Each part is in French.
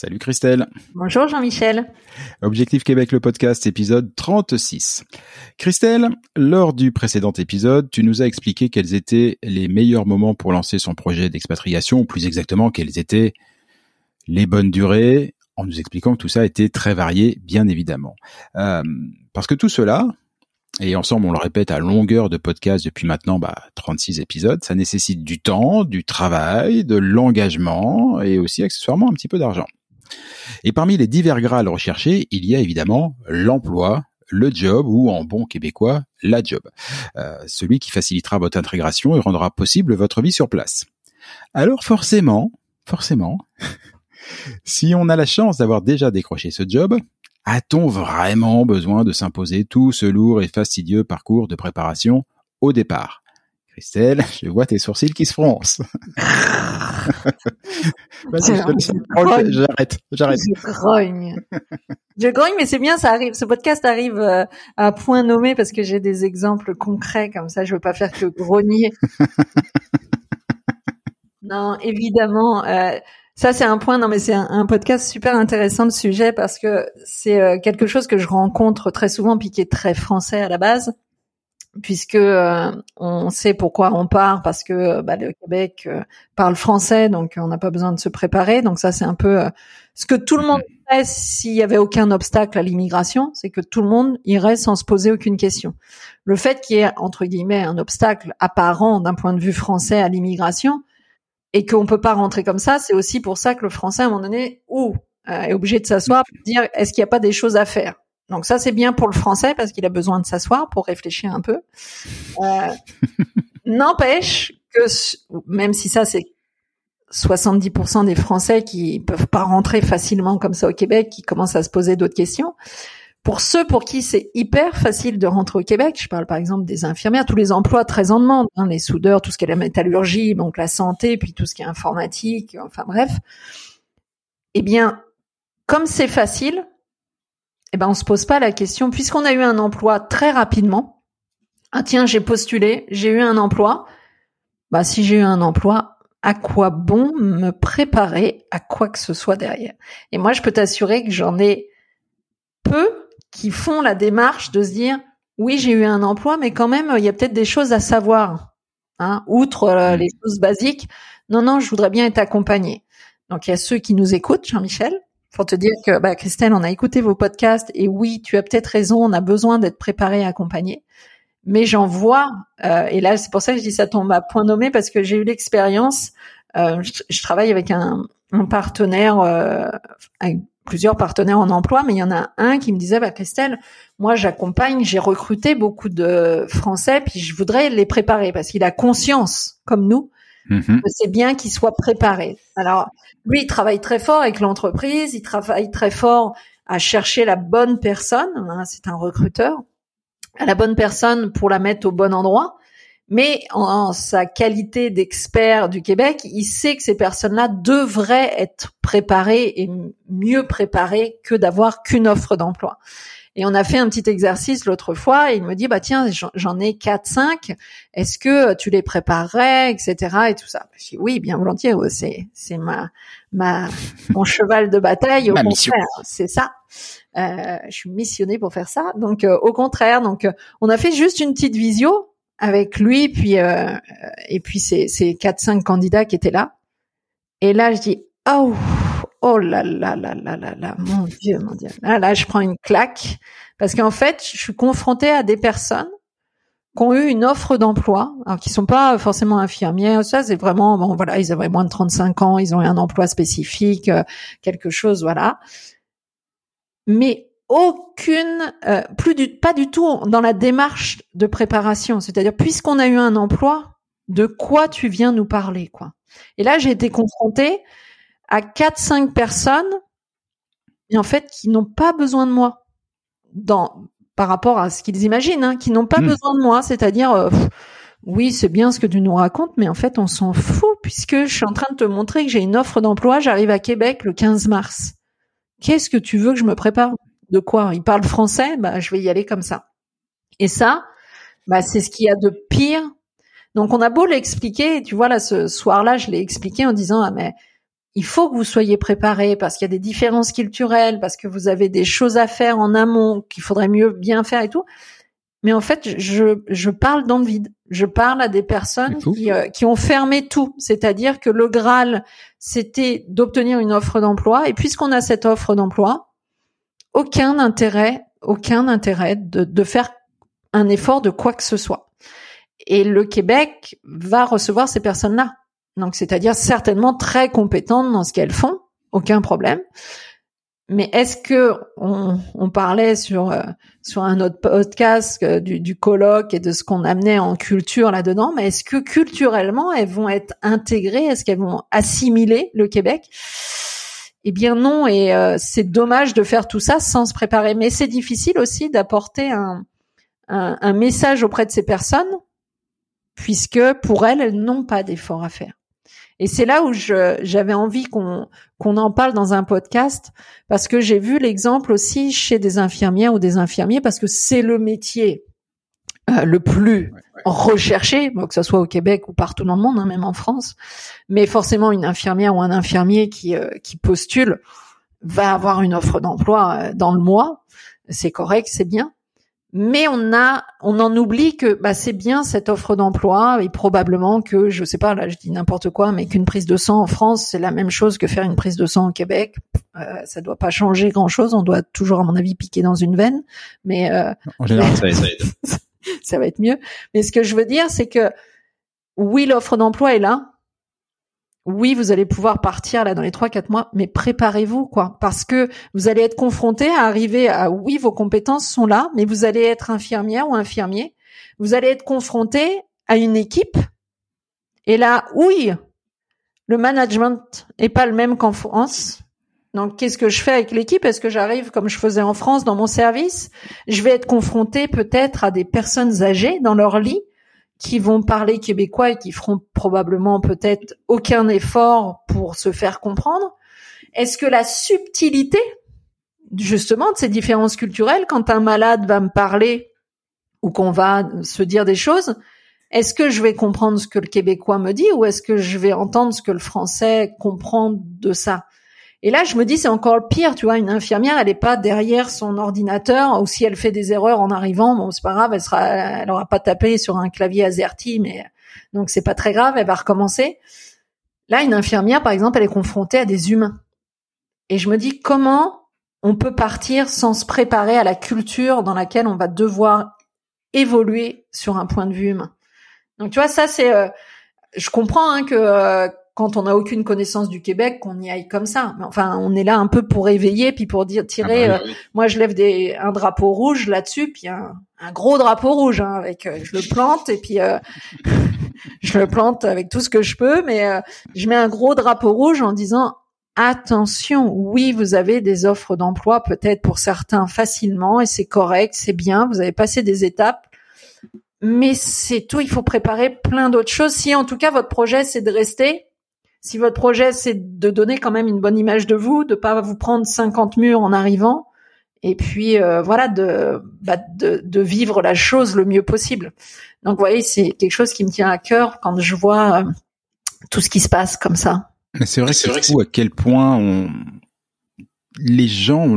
Salut Christelle. Bonjour Jean-Michel. Objectif Québec, le podcast, épisode 36. Christelle, lors du précédent épisode, tu nous as expliqué quels étaient les meilleurs moments pour lancer son projet d'expatriation, ou plus exactement quelles étaient les bonnes durées, en nous expliquant que tout ça était très varié, bien évidemment. Euh, parce que tout cela, et ensemble on le répète à longueur de podcast depuis maintenant bah, 36 épisodes, ça nécessite du temps, du travail, de l'engagement et aussi accessoirement un petit peu d'argent. Et parmi les divers grades recherchés, il y a évidemment l'emploi, le job ou en bon québécois, la job. Euh, celui qui facilitera votre intégration et rendra possible votre vie sur place. Alors forcément, forcément, si on a la chance d'avoir déjà décroché ce job, a-t-on vraiment besoin de s'imposer tout ce lourd et fastidieux parcours de préparation au départ? Christelle, je vois tes sourcils qui se froncent. j'arrête, j'arrête. Je grogne. Je grogne, mais c'est bien, ça arrive. Ce podcast arrive euh, à point nommé parce que j'ai des exemples concrets comme ça. Je veux pas faire que grogner. non, évidemment. Euh, ça, c'est un point. Non, mais c'est un, podcast super intéressant de sujet parce que c'est euh, quelque chose que je rencontre très souvent, puis qui est très français à la base, puisque euh, on sait pourquoi on part parce que bah, le Québec euh, parle français, donc on n'a pas besoin de se préparer. Donc ça, c'est un peu ce que tout le monde ferait s'il y avait aucun obstacle à l'immigration, c'est que tout le monde irait sans se poser aucune question. Le fait qu'il y ait entre guillemets un obstacle apparent d'un point de vue français à l'immigration et qu'on peut pas rentrer comme ça, c'est aussi pour ça que le français à un moment donné, ou euh, est obligé de s'asseoir pour dire est-ce qu'il n'y a pas des choses à faire? Donc ça c'est bien pour le français parce qu'il a besoin de s'asseoir pour réfléchir un peu. Euh, N'empêche que même si ça c'est 70% des Français qui peuvent pas rentrer facilement comme ça au Québec, qui commencent à se poser d'autres questions. Pour ceux pour qui c'est hyper facile de rentrer au Québec, je parle par exemple des infirmières, tous les emplois très en demande, hein, les soudeurs, tout ce qui est la métallurgie, donc la santé, puis tout ce qui est informatique, enfin bref. Eh bien, comme c'est facile, eh ben on se pose pas la question puisqu'on a eu un emploi très rapidement. Ah tiens, j'ai postulé, j'ai eu un emploi. Bah si j'ai eu un emploi, à quoi bon me préparer à quoi que ce soit derrière? Et moi, je peux t'assurer que j'en ai peu qui font la démarche de se dire oui j'ai eu un emploi mais quand même il y a peut-être des choses à savoir hein, outre euh, mm. les choses basiques non non je voudrais bien être accompagné donc il y a ceux qui nous écoutent Jean-Michel pour te dire que bah, Christelle on a écouté vos podcasts et oui tu as peut-être raison on a besoin d'être préparé et accompagné. Mais j'en vois euh, et là c'est pour ça que je dis ça tombe à point nommé parce que j'ai eu l'expérience euh, je, travaille avec un, un partenaire euh, plusieurs partenaires en emploi, mais il y en a un qui me disait, bah, Christelle, moi j'accompagne, j'ai recruté beaucoup de Français, puis je voudrais les préparer parce qu'il a conscience, comme nous, mm-hmm. c'est bien qu'ils soient préparés. Alors, lui, il travaille très fort avec l'entreprise, il travaille très fort à chercher la bonne personne, hein, c'est un recruteur, à la bonne personne pour la mettre au bon endroit. Mais en, sa qualité d'expert du Québec, il sait que ces personnes-là devraient être préparées et mieux préparées que d'avoir qu'une offre d'emploi. Et on a fait un petit exercice l'autre fois et il me dit bah tiens j'en ai quatre cinq. Est-ce que tu les préparerais etc et tout ça. Je dis oui bien volontiers. C'est c'est ma ma mon cheval de bataille au contraire c'est ça. Euh, je suis missionnée pour faire ça. Donc euh, au contraire donc euh, on a fait juste une petite visio avec lui puis euh, et puis ces quatre cinq candidats qui étaient là. Et là je dis oh oh là là là là là là, mon Dieu, mon Dieu. Là, là, je prends une claque parce qu'en fait, je suis confrontée à des personnes qui ont eu une offre d'emploi, alors qui sont pas forcément infirmières, ça c'est vraiment bon voilà, ils avaient moins de 35 ans, ils ont eu un emploi spécifique, euh, quelque chose voilà. Mais aucune euh, plus du pas du tout dans la démarche de préparation, c'est-à-dire puisqu'on a eu un emploi, de quoi tu viens nous parler quoi? Et là, j'ai été confrontée à quatre cinq personnes et en fait qui n'ont pas besoin de moi dans par rapport à ce qu'ils imaginent, hein, qui n'ont pas hmm. besoin de moi, c'est-à-dire euh, oui c'est bien ce que tu nous racontes, mais en fait on s'en fout puisque je suis en train de te montrer que j'ai une offre d'emploi, j'arrive à Québec le 15 mars. Qu'est-ce que tu veux que je me prépare? De quoi? Ils parlent français, bah je vais y aller comme ça. Et ça, bah c'est ce qu'il y a de pire. Donc on a beau l'expliquer, tu vois là ce soir-là, je l'ai expliqué en disant ah mais il faut que vous soyez préparés parce qu'il y a des différences culturelles, parce que vous avez des choses à faire en amont qu'il faudrait mieux bien faire et tout. Mais en fait, je, je parle dans le vide. Je parle à des personnes qui, euh, qui ont fermé tout. C'est-à-dire que le Graal, c'était d'obtenir une offre d'emploi. Et puisqu'on a cette offre d'emploi, aucun intérêt, aucun intérêt de, de faire un effort de quoi que ce soit. Et le Québec va recevoir ces personnes-là. Donc, c'est-à-dire certainement très compétentes dans ce qu'elles font, aucun problème. Mais est-ce que on, parlait sur euh, sur un autre podcast euh, du, colloque et de ce qu'on amenait en culture là-dedans, mais est-ce que culturellement elles vont être intégrées, est-ce qu'elles vont assimiler le Québec? Eh bien non, et euh, c'est dommage de faire tout ça sans se préparer. Mais c'est difficile aussi d'apporter un, un, un message auprès de ces personnes, puisque pour elles, elles n'ont pas d'effort à faire. Et c'est là où j'avais envie qu'on qu'on en parle dans un podcast parce que j'ai vu l'exemple aussi chez des infirmières ou des infirmiers parce que c'est le métier euh, le plus recherché, que ce soit au Québec ou partout dans le monde, hein, même en France. Mais forcément, une infirmière ou un infirmier qui euh, qui postule va avoir une offre d'emploi euh, dans le mois. C'est correct, c'est bien mais on a, on en oublie que bah, c'est bien cette offre d'emploi et probablement que, je sais pas, là je dis n'importe quoi, mais qu'une prise de sang en France c'est la même chose que faire une prise de sang au Québec. Euh, ça doit pas changer grand chose. On doit toujours, à mon avis, piquer dans une veine, mais euh, en général ça, ça aide. ça va être mieux. Mais ce que je veux dire, c'est que oui, l'offre d'emploi est là, oui, vous allez pouvoir partir là dans les trois quatre mois, mais préparez-vous quoi, parce que vous allez être confronté à arriver à oui, vos compétences sont là, mais vous allez être infirmière ou infirmier, vous allez être confronté à une équipe, et là, oui, le management est pas le même qu'en France. Donc, qu'est-ce que je fais avec l'équipe? Est-ce que j'arrive comme je faisais en France dans mon service? Je vais être confronté peut-être à des personnes âgées dans leur lit qui vont parler québécois et qui feront probablement peut-être aucun effort pour se faire comprendre. Est-ce que la subtilité, justement, de ces différences culturelles, quand un malade va me parler ou qu'on va se dire des choses, est-ce que je vais comprendre ce que le québécois me dit ou est-ce que je vais entendre ce que le français comprend de ça? Et là, je me dis, c'est encore pire, tu vois, une infirmière, elle est pas derrière son ordinateur, ou si elle fait des erreurs en arrivant, bon, c'est pas grave, elle sera, elle aura pas tapé sur un clavier AZERTY, mais donc c'est pas très grave, elle va recommencer. Là, une infirmière, par exemple, elle est confrontée à des humains. Et je me dis, comment on peut partir sans se préparer à la culture dans laquelle on va devoir évoluer sur un point de vue humain? Donc, tu vois, ça, c'est, euh, je comprends hein, que euh, quand on n'a aucune connaissance du Québec qu'on y aille comme ça. Enfin, on est là un peu pour éveiller, puis pour dire tirer. Ah bah euh, moi, je lève des un drapeau rouge là-dessus, puis un, un, gros drapeau rouge hein, avec. Euh, je le plante et puis euh, je le plante avec tout ce que je peux, mais je mets un gros drapeau rouge en disant attention. Oui, vous avez des offres d'emploi peut-être pour certains facilement et c'est correct, c'est bien. Vous avez passé des étapes mais c'est tout, il faut préparer plein d'autres choses. Si en tout cas votre projet c'est de rester, si votre projet c'est de donner quand même une bonne image de vous, de pas vous prendre 50 murs en arrivant, et puis euh, voilà de, bah, de, de vivre la chose le mieux possible. Donc vous voyez, c'est quelque chose qui me tient à cœur quand je vois euh, tout ce qui se passe comme ça. C'est vrai, c'est vrai à quel point on... les gens,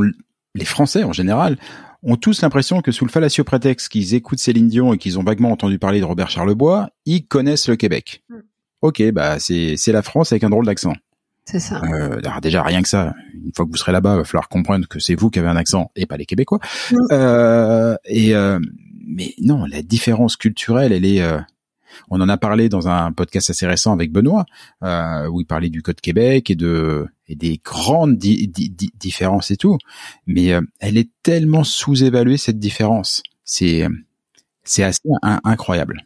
les Français en général, ont tous l'impression que sous le fallacieux prétexte qu'ils écoutent Céline Dion et qu'ils ont vaguement entendu parler de Robert Charlebois, ils connaissent le Québec. Ok, bah c'est c'est la France avec un drôle d'accent. C'est ça. Euh, déjà rien que ça, une fois que vous serez là-bas, il va falloir comprendre que c'est vous qui avez un accent et pas les Québécois. Euh, et euh, mais non, la différence culturelle, elle est. Euh, on en a parlé dans un podcast assez récent avec Benoît, euh, où il parlait du Code Québec et de et des grandes différences et tout. Mais euh, elle est tellement sous-évaluée cette différence. C'est c'est assez incroyable.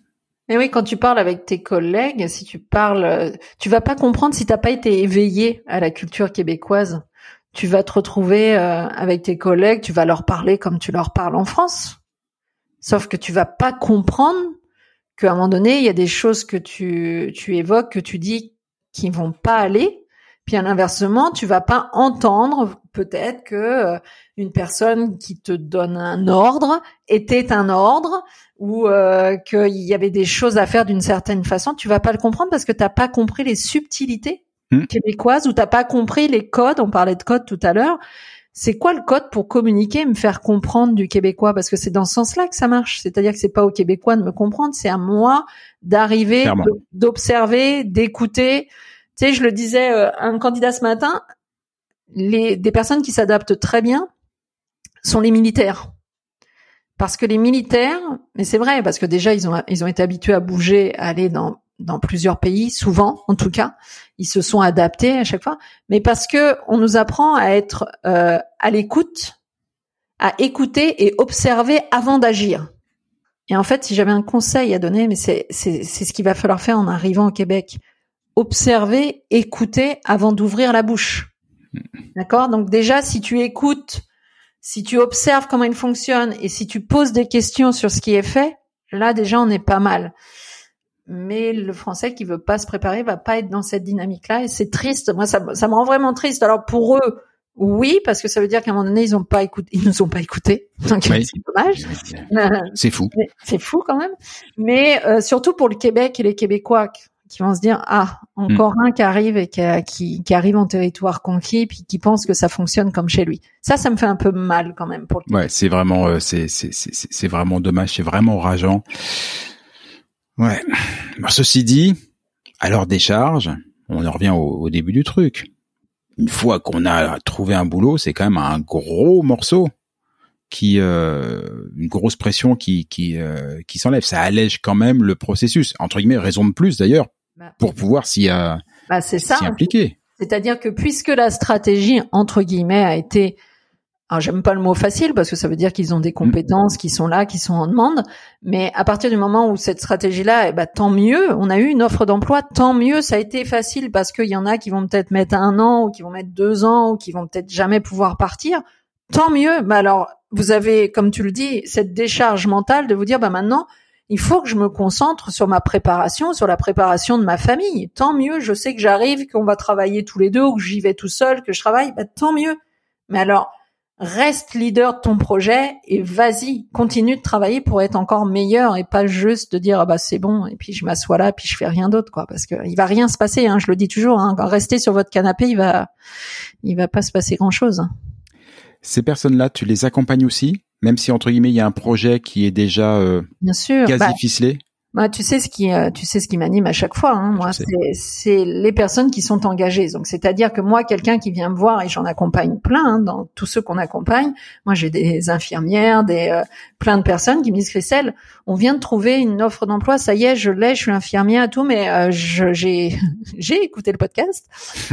Mais oui, quand tu parles avec tes collègues, si tu parles, tu vas pas comprendre si t'as pas été éveillé à la culture québécoise. Tu vas te retrouver euh, avec tes collègues, tu vas leur parler comme tu leur parles en France. Sauf que tu vas pas comprendre qu'à un moment donné, il y a des choses que tu, tu évoques, que tu dis qui vont pas aller. Puis à l'inversement, tu vas pas entendre peut-être que euh, une personne qui te donne un ordre était un ordre ou euh, qu'il y avait des choses à faire d'une certaine façon, tu vas pas le comprendre parce que t'as pas compris les subtilités hmm. québécoises ou t'as pas compris les codes. On parlait de codes tout à l'heure. C'est quoi le code pour communiquer, me faire comprendre du québécois? Parce que c'est dans ce sens-là que ça marche. C'est-à-dire que c'est pas au québécois de me comprendre, c'est à moi d'arriver, d'observer, d'écouter. Tu sais, je le disais à euh, un candidat ce matin, les, des personnes qui s'adaptent très bien sont les militaires parce que les militaires, mais c'est vrai, parce que déjà ils ont ils ont été habitués à bouger, à aller dans dans plusieurs pays, souvent en tout cas, ils se sont adaptés à chaque fois, mais parce que on nous apprend à être euh, à l'écoute, à écouter et observer avant d'agir. Et en fait, si j'avais un conseil à donner, mais c'est c'est c'est ce qu'il va falloir faire en arrivant au Québec, observer, écouter avant d'ouvrir la bouche. Hmm. D'accord? Donc déjà, si tu écoutes si tu observes comment il fonctionne et si tu poses des questions sur ce qui est fait, là déjà on est pas mal. Mais le français qui veut pas se préparer va pas être dans cette dynamique-là et c'est triste. Moi, ça, ça me rend vraiment triste. Alors pour eux, oui, parce que ça veut dire qu'à un moment donné, ils ont pas écouté, ils nous ont pas écoutés. Donc c'est dommage. C'est fou. C'est fou quand même. Mais euh, surtout pour le Québec et les Québécois qui vont se dire ah encore mm. un qui arrive et qui, qui, arrive en territoire conquis puis qui pense que ça fonctionne comme chez lui. Ça, ça me fait un peu mal quand même pour. Ouais, c'est vraiment euh, c'est c'est c'est vraiment dommage, c'est vraiment rageant. Ouais. ceci dit, à leur décharge, on en revient au, début du truc. Une fois qu'on a trouvé un boulot, c'est quand même un gros morceau qui euh, une grosse pression qui qui euh, qui s'enlève ça allège quand même le processus entre guillemets raison de plus d'ailleurs bah, pour pouvoir s'y euh, bah, impliquer. C'est-à-dire que puisque la stratégie entre guillemets a été alors j'aime pas le mot facile parce que ça veut dire qu'ils ont des mm. compétences qui sont là, qui sont en demande, mais à partir du moment où cette stratégie-là, eh ben, tant mieux, on a eu une offre d'emploi, tant mieux, ça a été facile parce qu'il y en a qui vont peut-être mettre un an ou qui vont mettre deux ans ou qui vont peut-être jamais pouvoir partir, tant mieux. Mais alors vous avez, comme tu le dis, cette décharge mentale de vous dire, bah maintenant, il faut que je me concentre sur ma préparation, sur la préparation de ma famille. Tant mieux, je sais que j'arrive, qu'on va travailler tous les deux, ou que j'y vais tout seul, que je travaille, bah, tant mieux. Mais alors, reste leader de ton projet et vas-y, continue de travailler pour être encore meilleur et pas juste de dire ah bah c'est bon et puis je m'assois là puis je fais rien d'autre quoi parce que il va rien se passer hein, je le dis toujours hein, rester sur votre canapé il va il va pas se passer grand chose. Ces personnes-là, tu les accompagnes aussi? Même si entre guillemets il y a un projet qui est déjà euh, Bien sûr, quasi bah, ficelé bah, tu sais ce qui, euh, tu sais ce qui m'anime à chaque fois. Hein, moi, c'est les personnes qui sont engagées. Donc, c'est-à-dire que moi, quelqu'un qui vient me voir et j'en accompagne plein hein, dans tous ceux qu'on accompagne. Moi, j'ai des infirmières, des euh, plein de personnes qui me disent Christelle, on vient de trouver une offre d'emploi. Ça y est, je l'ai, je suis infirmière et tout, mais euh, j'ai j'ai écouté le podcast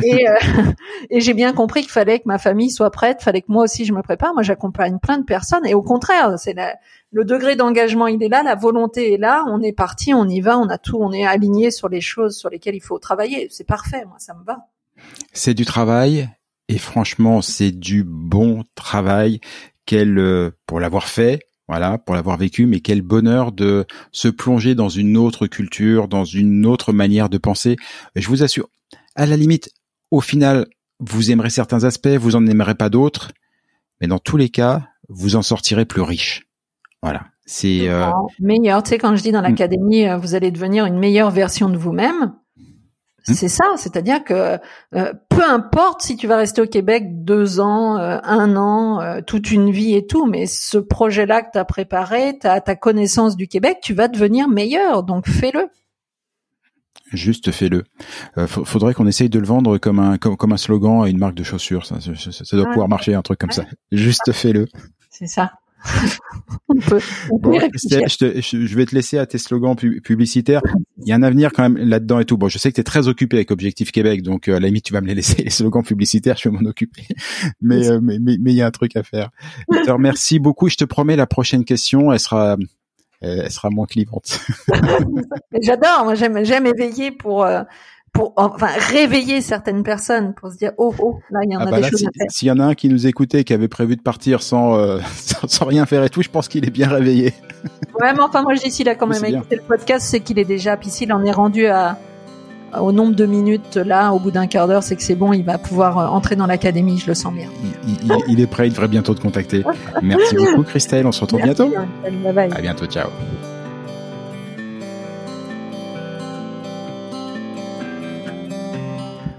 et et j'ai bien compris qu'il fallait que ma famille soit prête, fallait que moi aussi je me prépare. Moi, j'accompagne plein de personnes et au contraire, c'est la le degré d'engagement il est là, la volonté est là, on est parti, on y va, on a tout, on est aligné sur les choses sur lesquelles il faut travailler. C'est parfait, moi ça me va. C'est du travail et franchement c'est du bon travail. Quel euh, pour l'avoir fait, voilà, pour l'avoir vécu, mais quel bonheur de se plonger dans une autre culture, dans une autre manière de penser. Je vous assure, à la limite, au final, vous aimerez certains aspects, vous en aimerez pas d'autres, mais dans tous les cas, vous en sortirez plus riche. Voilà. C'est euh... meilleur. Tu sais, quand je dis dans mm. l'académie, euh, vous allez devenir une meilleure version de vous-même. Mm. C'est ça, c'est-à-dire que euh, peu importe si tu vas rester au Québec deux ans, euh, un an, toute une vie et tout, mais ce projet-là que tu as préparé, ta connaissance du Québec, tu vas devenir meilleur, donc fais-le. Juste fais-le. Faudrait qu'on essaye de le vendre comme un comme, comme un slogan à une marque de chaussures. Ça, ça, doit pouvoir marcher un truc comme ça. Juste fais-le. C'est ça. on peut, je, vais te laisser à tes slogans publicitaires. Il y a un avenir quand même là-dedans et tout. Bon, je sais que tu es très occupé avec Objectif Québec, donc euh, à la limite tu vas me les laisser les slogans publicitaires, je vais m'en occuper. Mais, euh, mais mais il y a un truc à faire. Je te remercie beaucoup. Je te promets la prochaine question, elle sera elle sera moins clivante. J'adore, moi j'aime éveiller pour euh, pour enfin réveiller certaines personnes pour se dire oh oh là il y en ah a bah des choses à faire. S'il y en a un qui nous écoutait qui avait prévu de partir sans euh, sans, rien faire et tout, je pense qu'il est bien réveillé. Ouais, mais enfin moi je dis s'il a quand même écouté le podcast, c'est qu'il est déjà puis s'il en est rendu à au nombre de minutes là, au bout d'un quart d'heure, c'est que c'est bon, il va pouvoir euh, entrer dans l'académie, je le sens bien. Il, est prêt, il devrait bientôt te contacter. Merci beaucoup Christelle, on se retrouve bientôt. À bientôt, ciao.